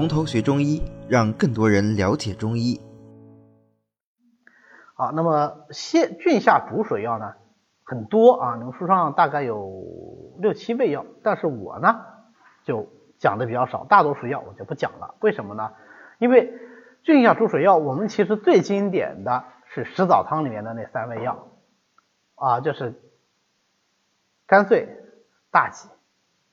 从头学中医，让更多人了解中医。好，那么泻菌下补水药呢，很多啊，你们书上大概有六七味药，但是我呢就讲的比较少，大多数药我就不讲了。为什么呢？因为菌下煮水药，我们其实最经典的是食枣汤里面的那三味药啊，就是甘遂、大戟、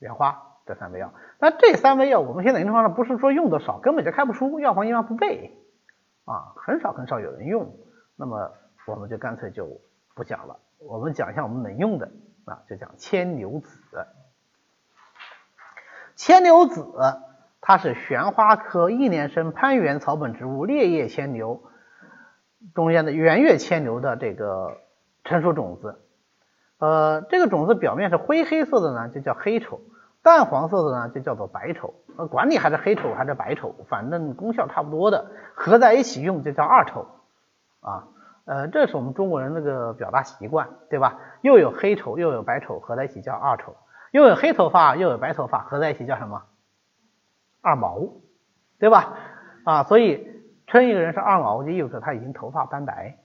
圆花这三味药。那这三味药，我们现在临床上不是说用的少，根本就开不出，药房一般不备啊，很少很少有人用。那么我们就干脆就不讲了，我们讲一下我们能用的啊，就讲牵牛子。牵牛子它是旋花科一年生攀援草本植物裂叶牵牛中间的圆月牵牛的这个成熟种子。呃，这个种子表面是灰黑色的呢，就叫黑丑；淡黄色的呢，就叫做白丑。呃，管你还是黑丑还是白丑，反正功效差不多的，合在一起用就叫二丑。啊，呃，这是我们中国人那个表达习惯，对吧？又有黑丑又有白丑，合在一起叫二丑；又有黑头发又有白头发，合在一起叫什么？二毛，对吧？啊，所以称一个人是二毛，就意味着他已经头发斑白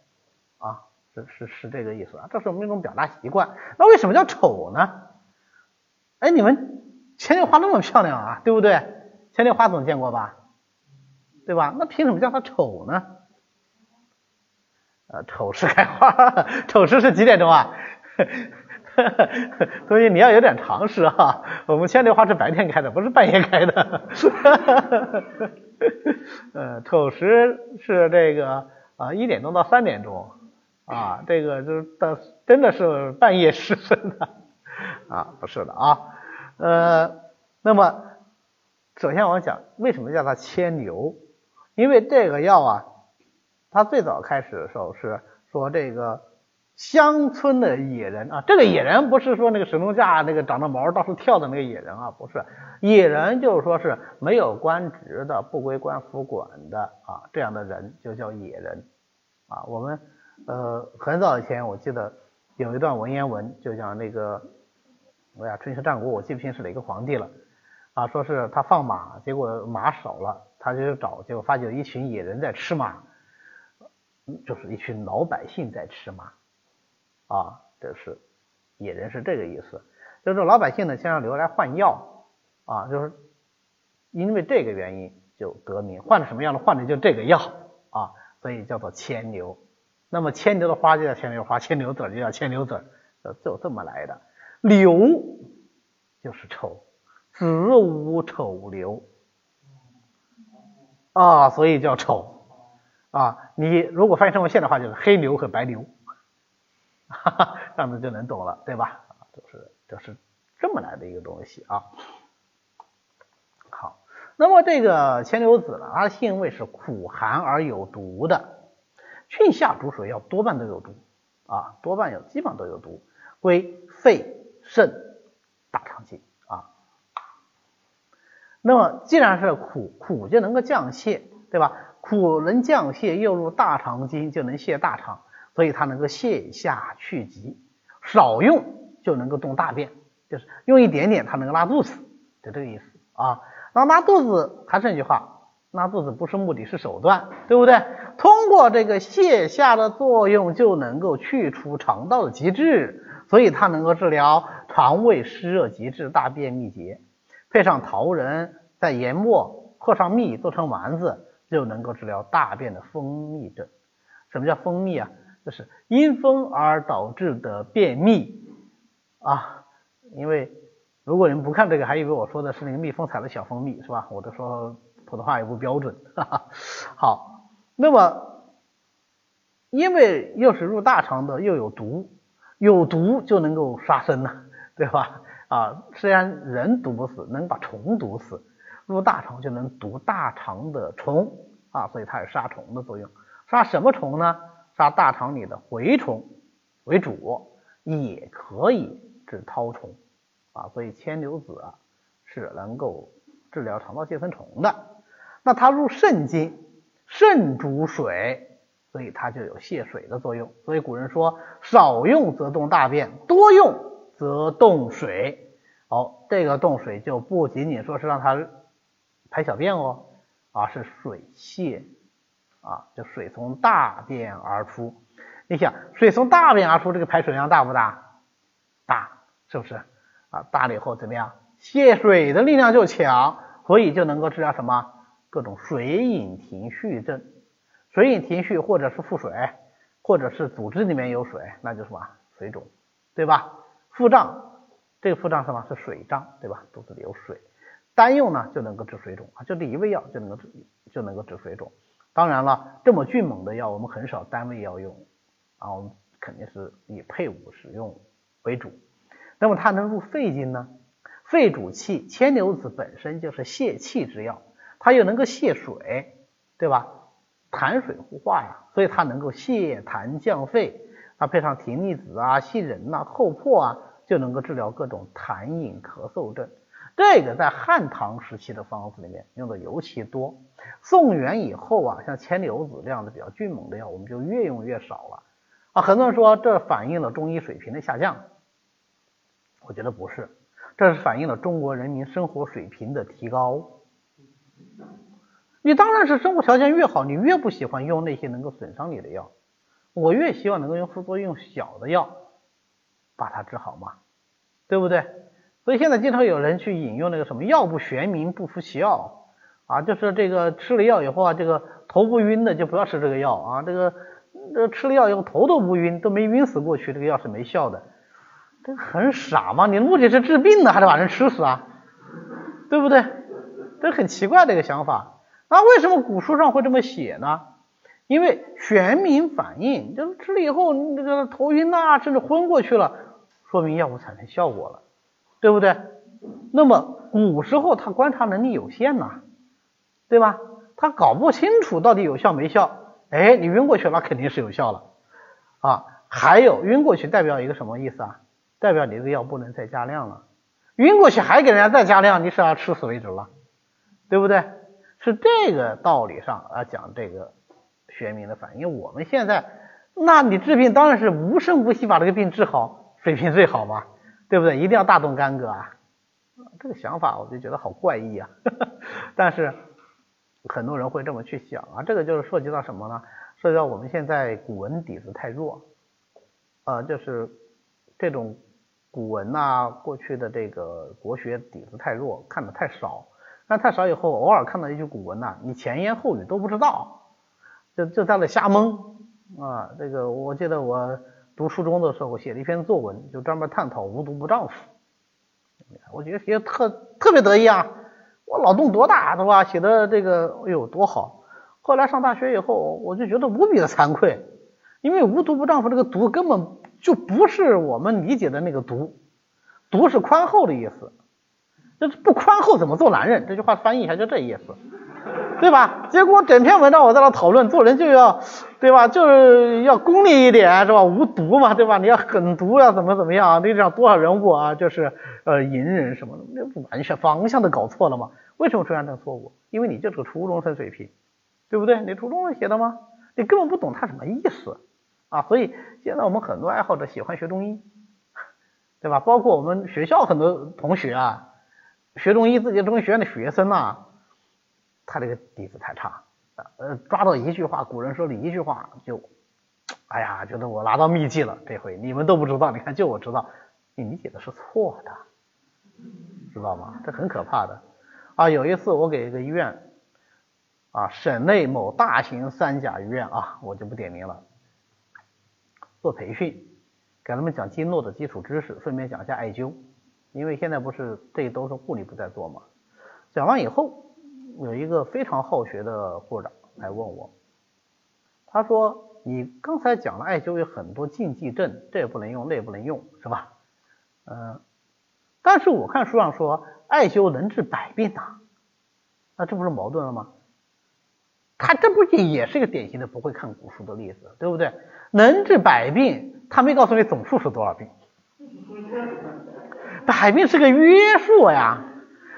啊，是是是这个意思啊。这是我们一种表达习惯。那为什么叫丑呢？哎，你们牵牛花那么漂亮啊，对不对？牵牛花总见过吧？对吧？那凭什么叫它丑呢？呃，丑时开花，丑时是几点钟啊？所以你要有点常识哈。我们牵牛花是白天开的，不是半夜开的。呃，丑时是这个啊，一点钟到三点钟啊，这个就是到，真的是半夜时分的 啊，不是的啊。呃，那么首先我讲为什么叫它牵牛，因为这个药啊。它最早开始的时候是说这个乡村的野人啊，这个野人不是说那个神农架那个长着毛到处跳的那个野人啊，不是野人，就是说是没有官职的、不归官府管的啊，这样的人就叫野人啊。我们呃很早以前我记得有一段文言文，就讲那个哎呀春秋战国我记不清是哪个皇帝了啊，说是他放马，结果马少了，他就找，结果发现一群野人在吃马。就是一群老百姓在吃马啊，这是野人是这个意思。就是老百姓呢，先让牛来换药啊，就是因为这个原因就得名，换的什么样的换的就这个药啊，所以叫做牵牛。那么牵牛的花就叫牵牛花，牵牛子就叫牵牛子，就这么来的。瘤就是丑，子午丑瘤啊，所以叫丑。啊，你如果翻译成文献的话，就是黑牛和白牛，哈哈，这样子就能懂了，对吧？就是就是这么来的一个东西啊。好，那么这个牵牛子呢，它的性味是苦寒而有毒的，菌下逐水药多半都有毒啊，多半有，基本上都有毒，归肺、肾、大肠经啊。那么既然是苦，苦就能够降泻，对吧？苦能降泻，又入大肠经，就能泻大肠，所以它能够泻下去急。少用就能够动大便，就是用一点点，它能够拉肚子，就这个意思啊。那拉肚子还是那句话，拉肚子不是目的，是手段，对不对？通过这个泻下的作用，就能够去除肠道的积滞，所以它能够治疗肠胃湿热积滞、大便秘结。配上桃仁，在研末和上蜜，做成丸子。就能够治疗大便的风秘症。什么叫风秘啊？就是因风而导致的便秘啊。因为如果你们不看这个，还以为我说的是那个蜜蜂采的小蜂蜜，是吧？我都说普通话也不标准。哈哈。好，那么因为又是入大肠的，又有毒，有毒就能够杀生呢，对吧？啊，虽然人毒不死，能把虫毒死。入大肠就能毒大肠的虫啊，所以它有杀虫的作用。杀什么虫呢？杀大肠里的蛔虫为主，也可以治绦虫啊。所以牵牛子啊是能够治疗肠道寄生虫的。那它入肾经，肾主水，所以它就有泄水的作用。所以古人说，少用则动大便，多用则动水。好，这个动水就不仅仅说是让它。排小便哦，而是水泄啊，就水从大便而出。你想，水从大便而出，这个排水量大不大？大，是不是？啊，大了以后怎么样？泄水的力量就强，所以就能够治疗什么？各种水饮停蓄症。水饮停蓄，或者是腹水，或者是组织里面有水，那就什么？水肿，对吧？腹胀，这个腹胀什么？是水胀，对吧？肚子里有水。单用呢就能够治水肿啊，就这一味药就能够治就能够治水肿。当然了，这么迅猛的药我们很少单味药用啊，我们肯定是以配伍使用为主。那么它能入肺经呢？肺主气，牵牛子本身就是泄气之药，它又能够泄水，对吧？痰水互化呀，所以它能够泻痰降肺。它配上葶苈子啊、杏仁呐、厚朴啊，就能够治疗各种痰饮咳嗽症。这个在汉唐时期的方子里面用的尤其多，宋元以后啊，像牵牛子这样的比较迅猛的药，我们就越用越少了啊。很多人说这反映了中医水平的下降，我觉得不是，这是反映了中国人民生活水平的提高。你当然是生活条件越好，你越不喜欢用那些能够损伤你的药，我越希望能够用副作用小的药把它治好嘛，对不对？所以现在经常有人去引用那个什么“药不玄名不服其药”，啊，就是这个吃了药以后啊，这个头不晕的就不要吃这个药啊，这个这吃了药以后头都不晕，都没晕死过去，这个药是没效的，这个很傻嘛？你的目的是治病呢，还是把人吃死啊？对不对？这很奇怪的一个想法。那为什么古书上会这么写呢？因为玄冥反应，就是吃了以后那个头晕呐，甚至昏过去了，说明药物产生效果了。对不对？那么古时候他观察能力有限呐，对吧？他搞不清楚到底有效没效。哎，你晕过去那肯定是有效了啊。还有晕过去代表一个什么意思啊？代表你这个药不能再加量了。晕过去还给人家再加量，你是要吃死为止了，对不对？是这个道理上啊讲这个玄冥的反应。我们现在，那你治病当然是无声无息把这个病治好，水平最好嘛。对不对？一定要大动干戈啊！这个想法我就觉得好怪异啊。但是很多人会这么去想啊，这个就是涉及到什么呢？涉及到我们现在古文底子太弱，呃，就是这种古文呐，过去的这个国学底子太弱，看的太少。看太少以后，偶尔看到一句古文呐，你前言后语都不知道，就就在那瞎蒙啊。这个我记得我。读初中的时候，写了一篇作文，就专门探讨无毒不丈夫。我觉得写的特特别得意啊，我脑洞多大，是吧？写的这个，哎呦，多好！后来上大学以后，我就觉得无比的惭愧，因为无毒不丈夫这个毒根本就不是我们理解的那个毒，毒是宽厚的意思。这不宽厚怎么做男人？这句话翻译一下就这意思。对吧？结果整篇文章我在那讨论，做人就要，对吧？就是要功利一点，是吧？无毒嘛，对吧？你要狠毒要怎么怎么样？历史上多少人物啊，就是呃隐忍什么的，那完全方向都搞错了嘛？为什么出现这个错误？因为你就是个初中生水平，对不对？你初中生写的吗？你根本不懂他什么意思啊！所以现在我们很多爱好者喜欢学中医，对吧？包括我们学校很多同学啊，学中医自己中医学院的学生啊。他这个底子太差，呃，抓到一句话，古人说的一句话就，哎呀，觉得我拿到秘籍了，这回你们都不知道，你看就我知道，你理解的是错的，知道吗？这很可怕的啊！有一次我给一个医院啊，省内某大型三甲医院啊，我就不点名了，做培训，给他们讲经络的基础知识，顺便讲一下艾灸，因为现在不是这都是护理部在做嘛，讲完以后。有一个非常好学的护士长来问我，他说：“你刚才讲了艾灸有很多禁忌症，这也不能用，那也不能用，是吧？”嗯，但是我看书上说艾灸能治百病呐，那这不是矛盾了吗？他这不也是一个典型的不会看古书的例子，对不对？能治百病，他没告诉你总数是多少病，百病是个约束呀。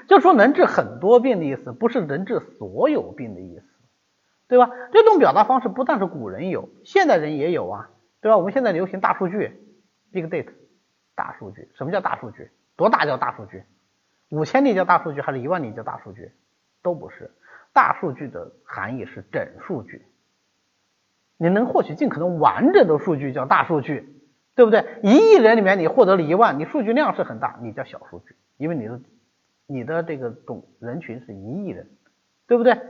就说能治很多病的意思，不是能治所有病的意思，对吧？这种表达方式不但是古人有，现代人也有啊，对吧？我们现在流行大数据，big data，大数据。什么叫大数据？多大叫大数据？五千例叫大数据，还是一万例叫大数据？都不是。大数据的含义是整数据，你能获取尽可能完整的数据叫大数据，对不对？一亿人里面你获得了一万，你数据量是很大，你叫小数据，因为你的你的这个总人群是一亿人，对不对？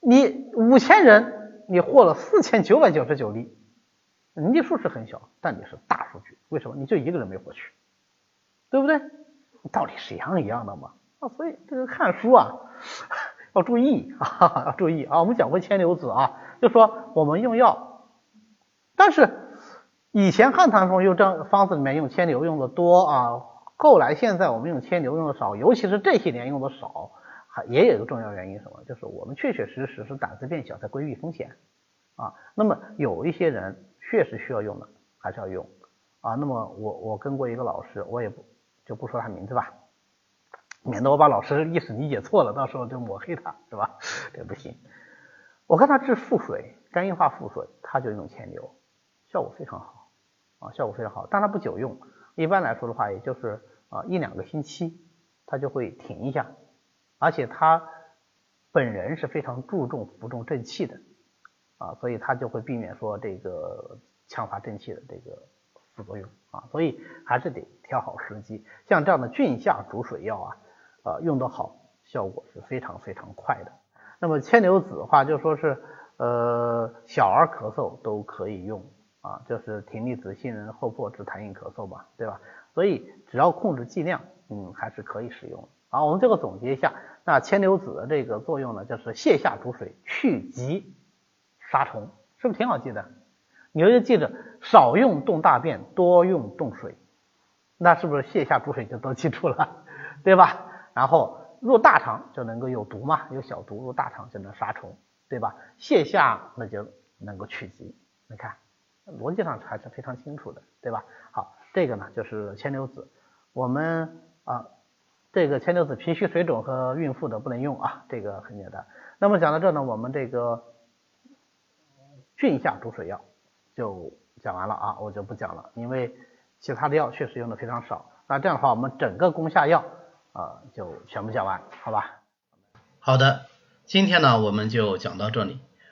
你五千人你获了四千九百九十九例，你数是很小，但你是大数据，为什么？你就一个人没获取，对不对？道理是一样一样的嘛。啊，所以这个看书啊。要注意啊，要注意啊！我们讲过千牛子啊，就说我们用药，但是以前汉唐中用这方子里面用牵牛用的多啊，后来现在我们用牵牛用的少，尤其是这些年用的少，还也有一个重要原因什么？就是我们确确实实是胆子变小，在规避风险啊。那么有一些人确实需要用的，还是要用啊。那么我我跟过一个老师，我也不就不说他名字吧。免得我把老师意思理解错了，到时候就抹黑他，是吧？这不行。我看他治腹水，肝硬化腹水，他就用牵牛，效果非常好啊，效果非常好。但它不久用，一般来说的话，也就是啊一两个星期，它就会停一下。而且他本人是非常注重服重正气的啊，所以他就会避免说这个强发正气的这个副作用啊，所以还是得挑好时机。像这样的菌下逐水药啊。啊，用得好，效果是非常非常快的。那么牵牛子的话，就说是呃小儿咳嗽都可以用啊，就是葶苈子、杏仁、厚朴治痰饮咳嗽吧，对吧？所以只要控制剂量，嗯，还是可以使用。好，我们这个总结一下，那牵牛子的这个作用呢，就是泻下逐水、去疾、杀虫，是不是挺好记的？你就记着，少用动大便，多用动水，那是不是泻下逐水就都记住了，对吧？然后入大肠就能够有毒嘛，有小毒入大肠就能杀虫，对吧？泻下那就能够去疾，你看逻辑上还是非常清楚的，对吧？好，这个呢就是牵牛子，我们啊这个牵牛子脾虚水肿和孕妇的不能用啊，这个很简单。那么讲到这呢，我们这个菌下逐水药就讲完了啊，我就不讲了，因为其他的药确实用的非常少。那这样的话，我们整个攻下药。啊，就全部讲完，好吧？好的，今天呢我们就讲到这里。